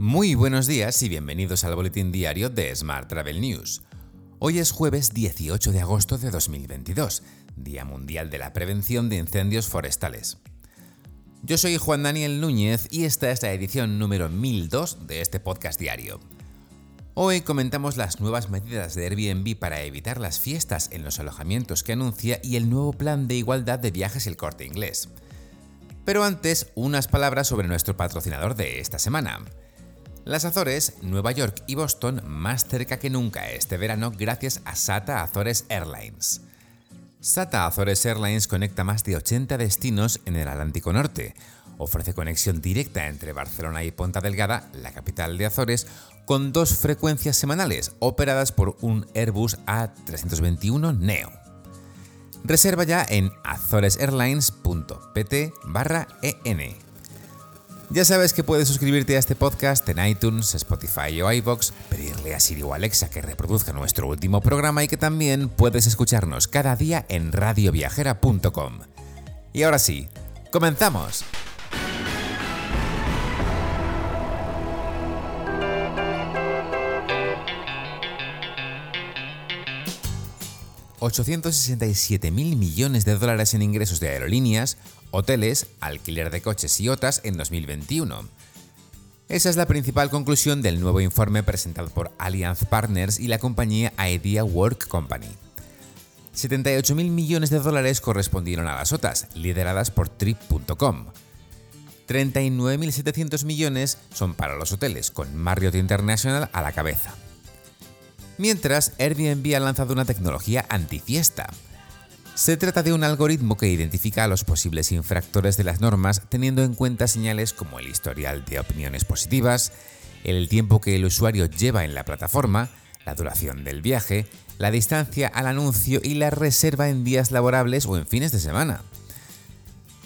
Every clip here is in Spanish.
Muy buenos días y bienvenidos al boletín diario de Smart Travel News. Hoy es jueves 18 de agosto de 2022, Día Mundial de la Prevención de Incendios Forestales. Yo soy Juan Daniel Núñez y esta es la edición número 1002 de este podcast diario. Hoy comentamos las nuevas medidas de Airbnb para evitar las fiestas en los alojamientos que anuncia y el nuevo plan de igualdad de viajes El Corte Inglés. Pero antes, unas palabras sobre nuestro patrocinador de esta semana. Las Azores, Nueva York y Boston más cerca que nunca este verano gracias a SATA Azores Airlines. SATA Azores Airlines conecta más de 80 destinos en el Atlántico Norte. Ofrece conexión directa entre Barcelona y Ponta Delgada, la capital de Azores, con dos frecuencias semanales operadas por un Airbus A321 Neo. Reserva ya en azoresairlines.pt barra EN. Ya sabes que puedes suscribirte a este podcast en iTunes, Spotify o iVoox, pedirle a Siri o Alexa que reproduzca nuestro último programa y que también puedes escucharnos cada día en radioviajera.com. Y ahora sí, ¡comenzamos! 867 mil millones de dólares en ingresos de aerolíneas, hoteles, alquiler de coches y otras en 2021. Esa es la principal conclusión del nuevo informe presentado por Allianz Partners y la compañía Idea Work Company. 78 mil millones de dólares correspondieron a las OTAs, lideradas por Trip.com. 39.700 millones son para los hoteles, con Marriott International a la cabeza. Mientras, Airbnb ha lanzado una tecnología antifiesta. Se trata de un algoritmo que identifica a los posibles infractores de las normas teniendo en cuenta señales como el historial de opiniones positivas, el tiempo que el usuario lleva en la plataforma, la duración del viaje, la distancia al anuncio y la reserva en días laborables o en fines de semana.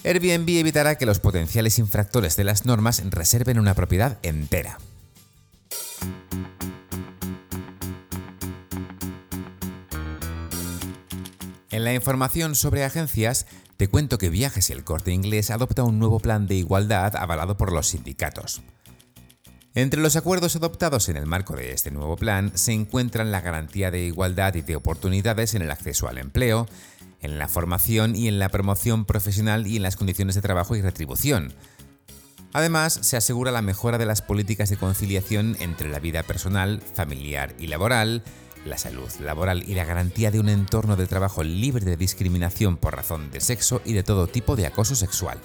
Airbnb evitará que los potenciales infractores de las normas reserven una propiedad entera. En la información sobre agencias, te cuento que Viajes y el Corte Inglés adopta un nuevo plan de igualdad avalado por los sindicatos. Entre los acuerdos adoptados en el marco de este nuevo plan se encuentran la garantía de igualdad y de oportunidades en el acceso al empleo, en la formación y en la promoción profesional y en las condiciones de trabajo y retribución. Además, se asegura la mejora de las políticas de conciliación entre la vida personal, familiar y laboral, la salud laboral y la garantía de un entorno de trabajo libre de discriminación por razón de sexo y de todo tipo de acoso sexual.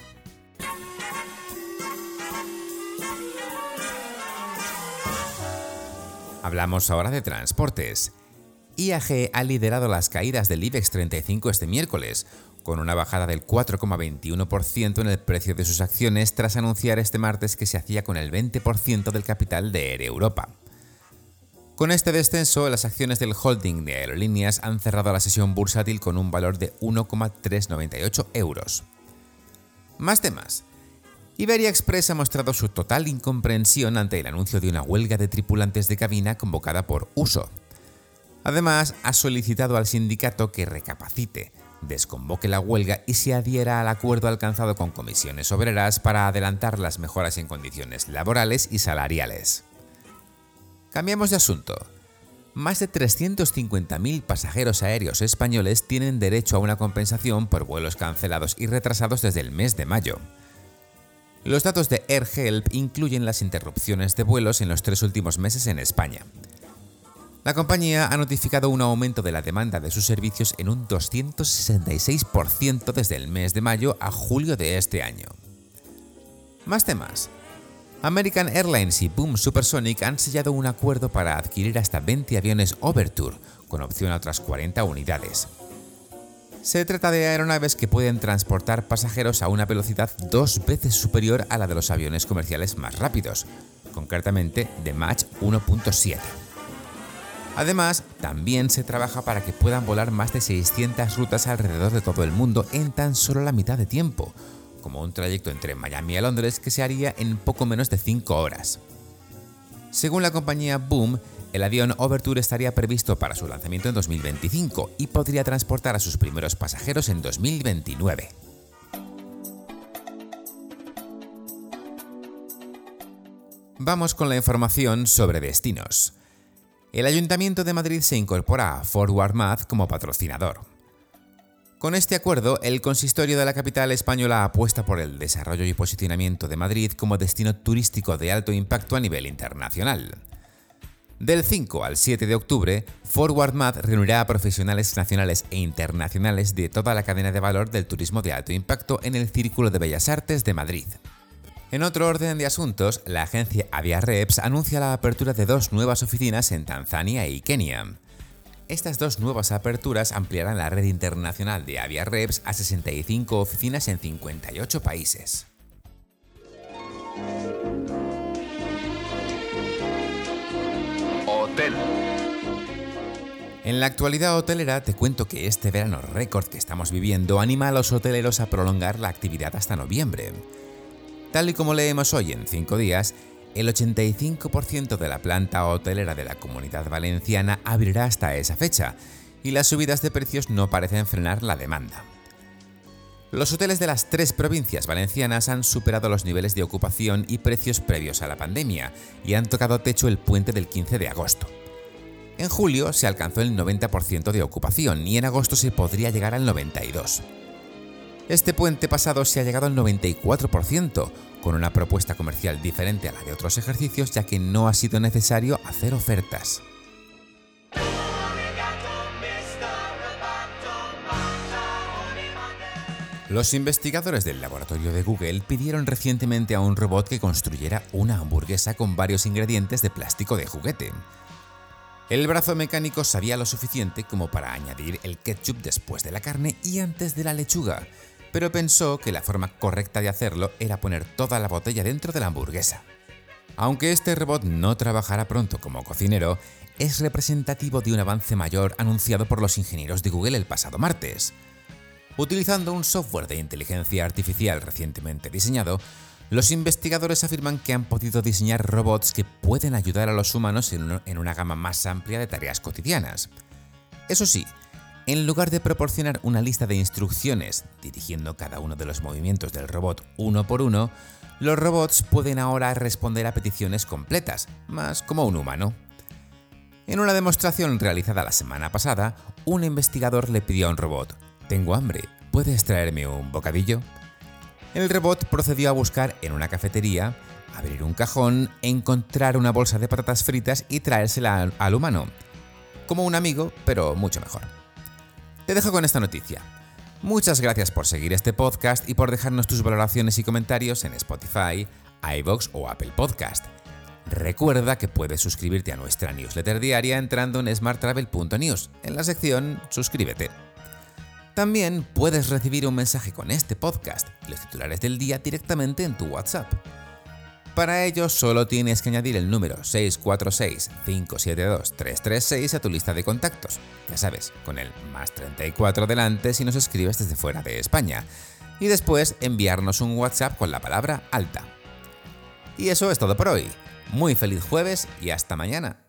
Hablamos ahora de transportes. IAG ha liderado las caídas del IBEX 35 este miércoles, con una bajada del 4,21% en el precio de sus acciones tras anunciar este martes que se hacía con el 20% del capital de Air Europa. Con este descenso, las acciones del holding de aerolíneas han cerrado la sesión bursátil con un valor de 1,398 euros. Más temas. Iberia Express ha mostrado su total incomprensión ante el anuncio de una huelga de tripulantes de cabina convocada por Uso. Además, ha solicitado al sindicato que recapacite, desconvoque la huelga y se adhiera al acuerdo alcanzado con comisiones obreras para adelantar las mejoras en condiciones laborales y salariales. Cambiamos de asunto. Más de 350.000 pasajeros aéreos españoles tienen derecho a una compensación por vuelos cancelados y retrasados desde el mes de mayo. Los datos de AirHelp incluyen las interrupciones de vuelos en los tres últimos meses en España. La compañía ha notificado un aumento de la demanda de sus servicios en un 266% desde el mes de mayo a julio de este año. Más temas. American Airlines y Boom Supersonic han sellado un acuerdo para adquirir hasta 20 aviones Overture, con opción a otras 40 unidades. Se trata de aeronaves que pueden transportar pasajeros a una velocidad dos veces superior a la de los aviones comerciales más rápidos, concretamente de Mach 1.7. Además, también se trabaja para que puedan volar más de 600 rutas alrededor de todo el mundo en tan solo la mitad de tiempo, como un trayecto entre Miami y Londres que se haría en poco menos de 5 horas. Según la compañía Boom, el avión Overture estaría previsto para su lanzamiento en 2025 y podría transportar a sus primeros pasajeros en 2029. Vamos con la información sobre destinos. El Ayuntamiento de Madrid se incorpora a Forward Math como patrocinador. Con este acuerdo, el consistorio de la capital española apuesta por el desarrollo y posicionamiento de Madrid como destino turístico de alto impacto a nivel internacional. Del 5 al 7 de octubre, Forward Math reunirá a profesionales nacionales e internacionales de toda la cadena de valor del turismo de alto impacto en el Círculo de Bellas Artes de Madrid. En otro orden de asuntos, la agencia Aviareps anuncia la apertura de dos nuevas oficinas en Tanzania y Kenia. Estas dos nuevas aperturas ampliarán la red internacional de Aviareps a 65 oficinas en 58 países. Hotel. En la actualidad hotelera te cuento que este verano récord que estamos viviendo anima a los hoteleros a prolongar la actividad hasta noviembre. Tal y como leemos hoy en 5 días, el 85% de la planta hotelera de la comunidad valenciana abrirá hasta esa fecha, y las subidas de precios no parecen frenar la demanda. Los hoteles de las tres provincias valencianas han superado los niveles de ocupación y precios previos a la pandemia y han tocado techo el puente del 15 de agosto. En julio se alcanzó el 90% de ocupación y en agosto se podría llegar al 92%. Este puente pasado se ha llegado al 94%, con una propuesta comercial diferente a la de otros ejercicios ya que no ha sido necesario hacer ofertas. Los investigadores del laboratorio de Google pidieron recientemente a un robot que construyera una hamburguesa con varios ingredientes de plástico de juguete. El brazo mecánico sabía lo suficiente como para añadir el ketchup después de la carne y antes de la lechuga, pero pensó que la forma correcta de hacerlo era poner toda la botella dentro de la hamburguesa. Aunque este robot no trabajará pronto como cocinero, es representativo de un avance mayor anunciado por los ingenieros de Google el pasado martes. Utilizando un software de inteligencia artificial recientemente diseñado, los investigadores afirman que han podido diseñar robots que pueden ayudar a los humanos en una gama más amplia de tareas cotidianas. Eso sí, en lugar de proporcionar una lista de instrucciones dirigiendo cada uno de los movimientos del robot uno por uno, los robots pueden ahora responder a peticiones completas, más como un humano. En una demostración realizada la semana pasada, un investigador le pidió a un robot, Tengo hambre, ¿puedes traerme un bocadillo? El robot procedió a buscar en una cafetería, abrir un cajón, encontrar una bolsa de patatas fritas y traérsela al humano. Como un amigo, pero mucho mejor. Te dejo con esta noticia. Muchas gracias por seguir este podcast y por dejarnos tus valoraciones y comentarios en Spotify, iVoox o Apple Podcast. Recuerda que puedes suscribirte a nuestra newsletter diaria entrando en smarttravel.news en la sección Suscríbete. También puedes recibir un mensaje con este podcast y los titulares del día directamente en tu WhatsApp. Para ello solo tienes que añadir el número 646-572-336 a tu lista de contactos, ya sabes, con el más 34 delante si nos escribes desde fuera de España, y después enviarnos un WhatsApp con la palabra alta. Y eso es todo por hoy. Muy feliz jueves y hasta mañana.